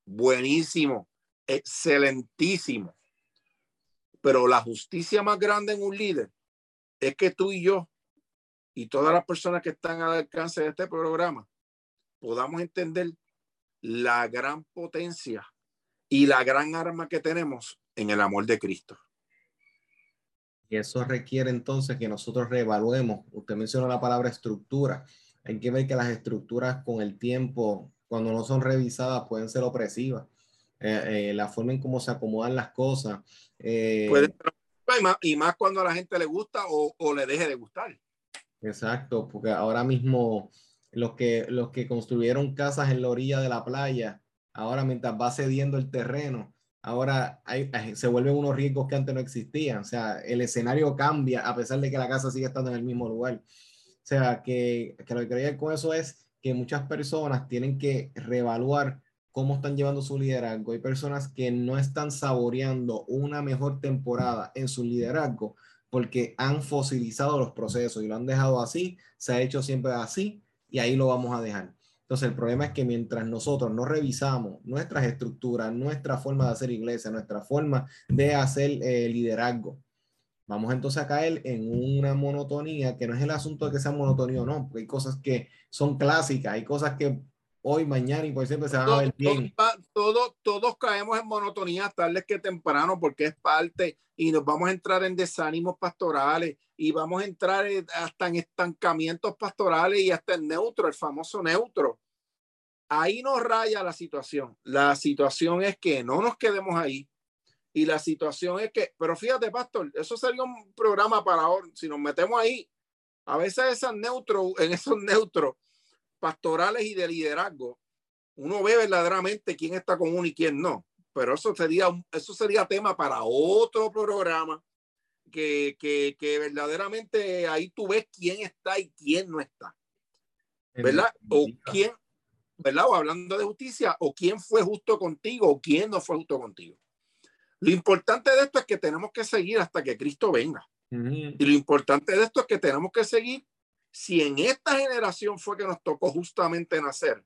buenísimo, excelentísimo. Pero la justicia más grande en un líder es que tú y yo y todas las personas que están al alcance de este programa podamos entender la gran potencia y la gran arma que tenemos en el amor de Cristo. Y eso requiere entonces que nosotros reevaluemos. Usted mencionó la palabra estructura. Hay que ver que las estructuras con el tiempo, cuando no son revisadas, pueden ser opresivas. Eh, eh, la forma en cómo se acomodan las cosas. Eh, y, más, cuando a la gente le gusta o, o, le deje de gustar. Exacto, porque ahora mismo los que, los que construyeron casas en la orilla de la playa, ahora mientras va cediendo el terreno, ahora hay, se vuelven unos riesgos que antes no existían. O sea, el escenario cambia a pesar de que la casa sigue estando en el mismo lugar. O sea, que, que lo que quería con eso es que muchas personas tienen que reevaluar cómo están llevando su liderazgo. Hay personas que no están saboreando una mejor temporada en su liderazgo porque han fosilizado los procesos y lo han dejado así, se ha hecho siempre así y ahí lo vamos a dejar. Entonces, el problema es que mientras nosotros no revisamos nuestras estructuras, nuestra forma de hacer iglesia, nuestra forma de hacer eh, liderazgo, vamos entonces a caer en una monotonía que no es el asunto de que sea monotonía o no, porque hay cosas que son clásicas, hay cosas que hoy, mañana y por siempre se van a ver bien. Todos, todos caemos en monotonía tarde que temprano porque es parte y nos vamos a entrar en desánimos pastorales y vamos a entrar hasta en estancamientos pastorales y hasta en neutro, el famoso neutro. Ahí nos raya la situación. La situación es que no nos quedemos ahí. Y la situación es que, pero fíjate, pastor, eso sería un programa para ahora. Si nos metemos ahí, a veces esas neutro, en esos neutros pastorales y de liderazgo, uno ve verdaderamente quién está con uno y quién no. Pero eso sería, eso sería tema para otro programa que, que, que verdaderamente ahí tú ves quién está y quién no está. ¿Verdad? O quién, ¿verdad? O hablando de justicia, o quién fue justo contigo o quién no fue justo contigo. Lo importante de esto es que tenemos que seguir hasta que Cristo venga. Y lo importante de esto es que tenemos que seguir si en esta generación fue que nos tocó justamente nacer,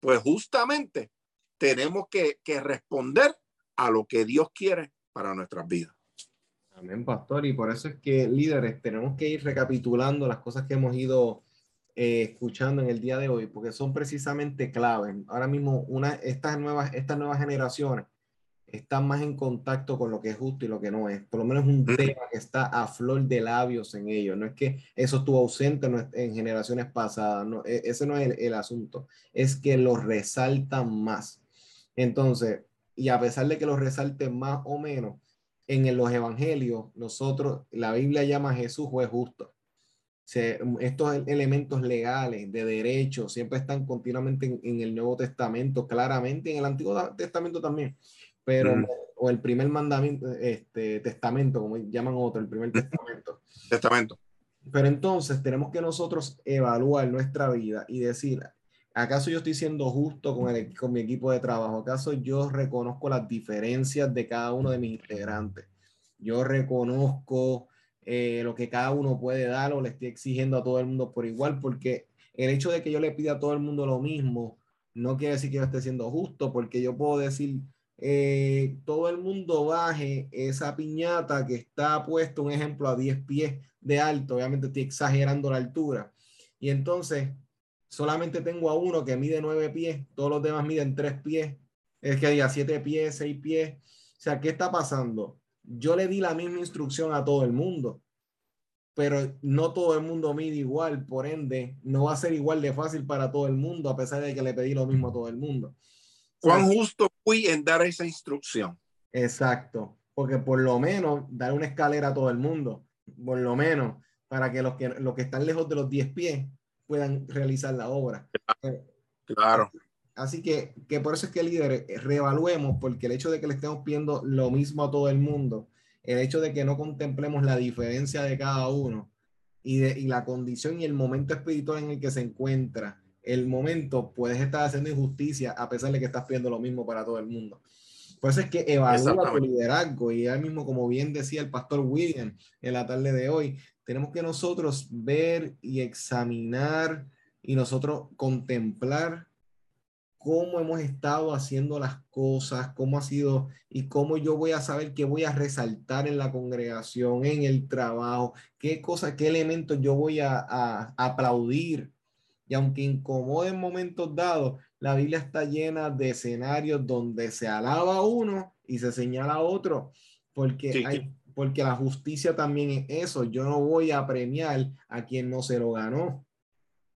pues justamente tenemos que, responder a lo que Dios quiere para nuestras vidas. Amén, pastor. Y por eso es que líderes tenemos que ir recapitulando las cosas que hemos ido eh, escuchando en el día de hoy, porque son precisamente claves. Ahora mismo, una, estas, nuevas, estas nuevas generaciones están más en contacto con lo que es justo y lo que no es. Por lo menos un tema que está a flor de labios en ellos. No es que eso estuvo ausente en generaciones pasadas. No, e, ese no es el, asunto. Es que lo resaltan más. Entonces, y a pesar de que lo resalten más o menos, en los evangelios, nosotros, la Biblia llama a Jesús juez justo. estos elementos legales de derecho siempre están continuamente en, en, el Nuevo Testamento, claramente en el Antiguo Testamento también pero, o el primer mandamiento, este, testamento, como llaman otro, el primer testamento. testamento. Pero entonces tenemos que nosotros evaluar nuestra vida y decir, ¿acaso yo estoy siendo justo con, el, con mi equipo de trabajo? ¿Acaso yo reconozco las diferencias de cada uno de mis integrantes? Yo reconozco eh, lo que cada uno puede dar o le estoy exigiendo a todo el mundo por igual, porque el hecho de que yo le pida a todo el mundo lo mismo no quiere decir que yo esté siendo justo, porque yo puedo decir, eh, todo el mundo baje esa piñata que está puesto, un ejemplo, a 10 pies de alto, obviamente estoy exagerando la altura, y entonces solamente tengo a uno que mide 9 pies, todos los demás miden 3 pies, es que diga 7 pies, 6 pies, o sea, ¿qué está pasando? Yo le di la misma instrucción a todo el mundo, pero no todo el mundo mide igual, por ende, no va a ser igual de fácil para todo el mundo, a pesar de que le pedí lo mismo a todo el mundo. ¿Cuán justo fui en dar esa instrucción? Exacto, porque por lo menos dar una escalera a todo el mundo, por lo menos, para que los que, los que están lejos de los 10 pies puedan realizar la obra. Claro. Así que, que por eso es que líder, reevaluemos, porque el hecho de que le estemos pidiendo lo mismo a todo el mundo, el hecho de que no contemplemos la diferencia de cada uno y, de, y la condición y el momento espiritual en el que se encuentra, el momento, puedes estar haciendo injusticia a pesar de que estás pidiendo lo mismo para todo el mundo. Por eso es que evalúa tu liderazgo y ahora mismo, como bien decía el pastor William en la tarde de hoy, tenemos que nosotros ver y examinar y nosotros contemplar cómo hemos estado haciendo las cosas, cómo ha sido y cómo yo voy a saber qué voy a resaltar en la congregación, en el trabajo, qué cosas, qué elementos yo voy a, a aplaudir. Y aunque incomode en momentos dados, la Biblia está llena de escenarios donde se alaba a uno y se señala a otro, porque, hay, porque la justicia también es eso. Yo no voy a premiar a quien no se lo ganó.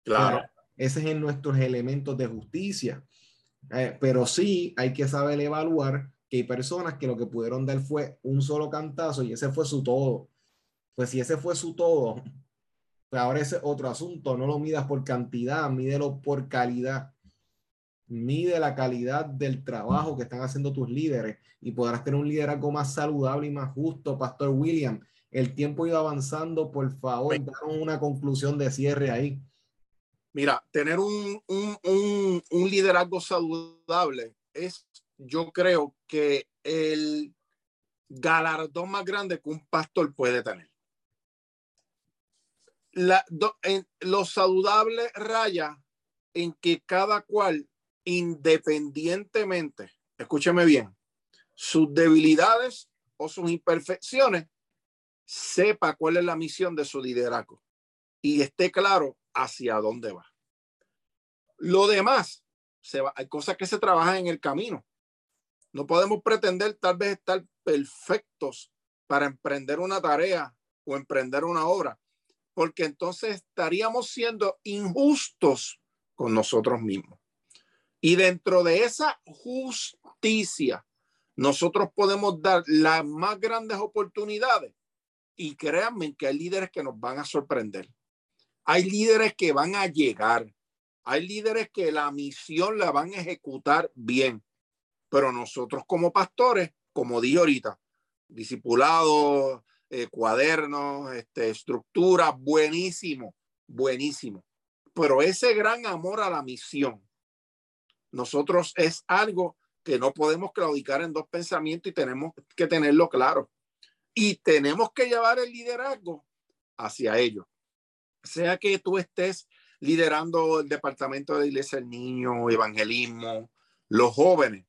Claro. ese es en nuestros elementos de justicia. Eh, pero sí hay que saber evaluar que hay personas que lo que pudieron dar fue un solo cantazo y ese fue su todo. Pues si ese fue su todo, pues ahora ese otro asunto, no lo midas por cantidad, mídelo por calidad. Mide la calidad del trabajo que están haciendo tus líderes y podrás tener un liderazgo más saludable y más justo, Pastor William. El tiempo iba avanzando, por favor, danos una conclusión de cierre ahí. Mira, tener un, un, un, liderazgo saludable es, yo creo que el galardón más grande que un pastor puede tener. La, en, lo saludable raya en que cada cual, independientemente, escúcheme bien, sus debilidades o sus imperfecciones, sepa cuál es la misión de su liderazgo y esté claro hacia dónde va. Lo demás, hay cosas que se trabajan en el camino. No podemos pretender tal vez estar perfectos para emprender una tarea o emprender una obra, porque entonces estaríamos siendo injustos con nosotros mismos. Y dentro de esa justicia, nosotros podemos dar las más grandes oportunidades y créanme que hay líderes que nos van a sorprender. Hay líderes que van a llegar. Hay líderes que la misión la van a ejecutar bien. Pero nosotros como pastores, como dije ahorita, discipulados, eh, cuadernos, este, estructura, buenísimo, buenísimo. Pero ese gran amor a la misión, nosotros es algo que no podemos claudicar en dos pensamientos y tenemos que tenerlo claro. Y tenemos que llevar el liderazgo hacia ello sea que tú estés liderando el departamento de iglesia del niño, evangelismo, los jóvenes,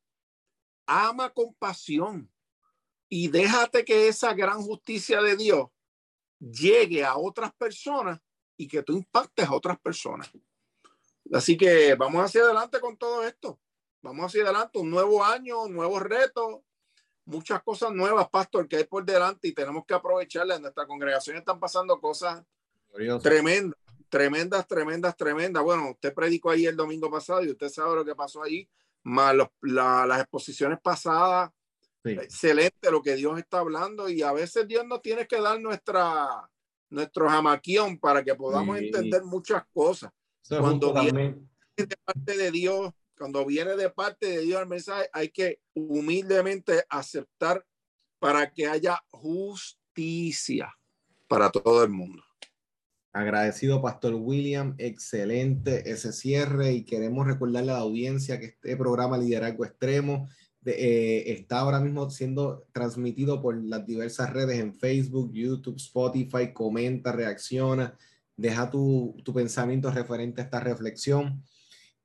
ama con pasión y déjate que esa gran justicia de Dios llegue a otras personas y que tú impactes a otras personas. Así que vamos hacia adelante con todo esto. Vamos hacia adelante, un nuevo año, nuevos retos, muchas cosas nuevas, pastor, que hay por delante y tenemos que aprovecharlas. En nuestra congregación están pasando cosas Tremendas, tremendas, tremendas, tremendas. Bueno, usted predicó ahí el domingo pasado y usted sabe lo que pasó ahí, más las exposiciones pasadas. Excelente lo que Dios está hablando y a veces Dios nos tiene que dar nuestra, nuestro jamaquión para que podamos entender muchas cosas. cuando viene de parte de Dios, cuando viene de parte de Dios el mensaje, hay que humildemente aceptar para que haya justicia para todo el mundo. Agradecido, Pastor William. Excelente ese cierre y queremos recordarle a la audiencia que este programa Liderazgo Extremo eh, está ahora mismo siendo transmitido por las diversas redes en Facebook, YouTube, Spotify. Comenta, reacciona, deja tu, tu pensamiento referente a esta reflexión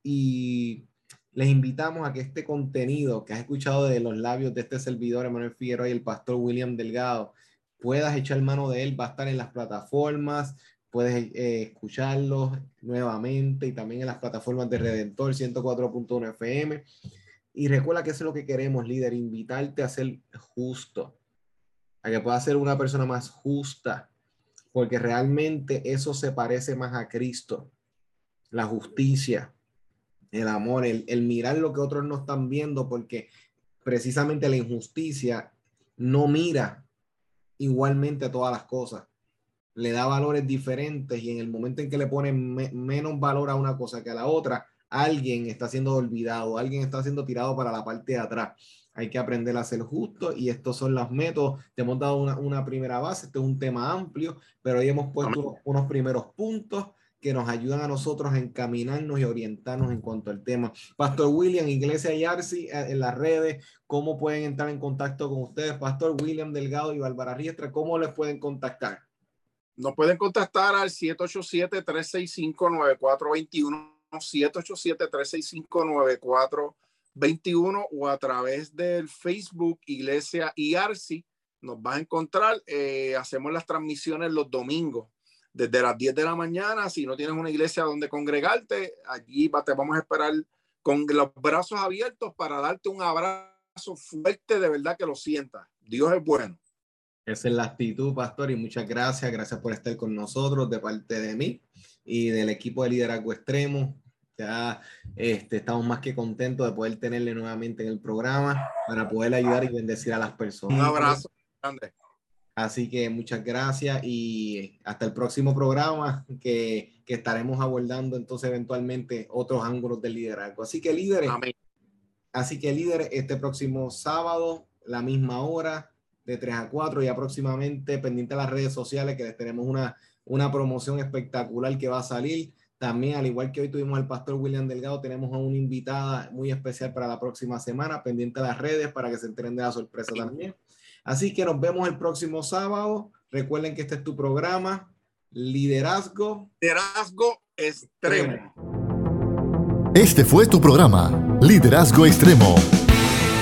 y les invitamos a que este contenido que has escuchado de los labios de este servidor, Emanuel Figueroa y el pastor William Delgado, puedas echar mano de él. Va a estar en las plataformas, puedes eh, escucharlos nuevamente y también en las plataformas de Redentor 104.1 FM. Y recuerda que eso es lo que queremos, líder, invitarte a ser justo, a que puedas ser una persona más justa, porque realmente eso se parece más a Cristo. La justicia, el amor, el, el mirar lo que otros no están viendo, porque precisamente la injusticia no mira igualmente todas las cosas. Le da valores diferentes y en el momento en que le ponen menos valor a una cosa que a la otra, alguien está siendo olvidado, alguien está siendo tirado para la parte de atrás. Hay que aprender a ser justo y estos son los métodos. Te hemos dado una, una primera base, este es un tema amplio, pero ahí hemos puesto unos primeros puntos que nos ayudan a nosotros a encaminarnos y orientarnos en cuanto al tema. Pastor William, Iglesia Yarsi, eh, en las redes, ¿cómo pueden entrar en contacto con ustedes? Pastor William Delgado y Bárbara Riestra, ¿cómo les pueden contactar? Nos pueden contactar al 787-365-9421, 787-365-9421 o a través del Facebook Iglesia Yarsi. Nos vas a encontrar, eh, hacemos las transmisiones los domingos desde las 10 de la mañana. Si no tienes una iglesia donde congregarte, allí te vamos a esperar con los brazos abiertos para darte un abrazo fuerte, de verdad que lo sientas. Dios es bueno. Esa es la actitud, pastor, y muchas gracias. Gracias por estar con nosotros de parte de mí y del equipo de liderazgo extremo. Ya este, estamos más que contentos de poder tenerle nuevamente en el programa para poder ayudar y bendecir a las personas. Un abrazo grande. Así que muchas gracias y hasta el próximo programa que, que estaremos abordando entonces eventualmente otros ángulos del liderazgo. Así que líderes, así que líderes, este próximo sábado, la misma hora, de 3 a 4 y aproximadamente pendiente a las redes sociales que les tenemos una, una promoción espectacular que va a salir. También, al igual que hoy tuvimos al pastor William Delgado, tenemos a una invitada muy especial para la próxima semana, pendiente a las redes para que se enteren de la sorpresa también. Así que nos vemos el próximo sábado. Recuerden que este es tu programa, Liderazgo. Liderazgo Extremo. Este fue tu programa, Liderazgo Extremo.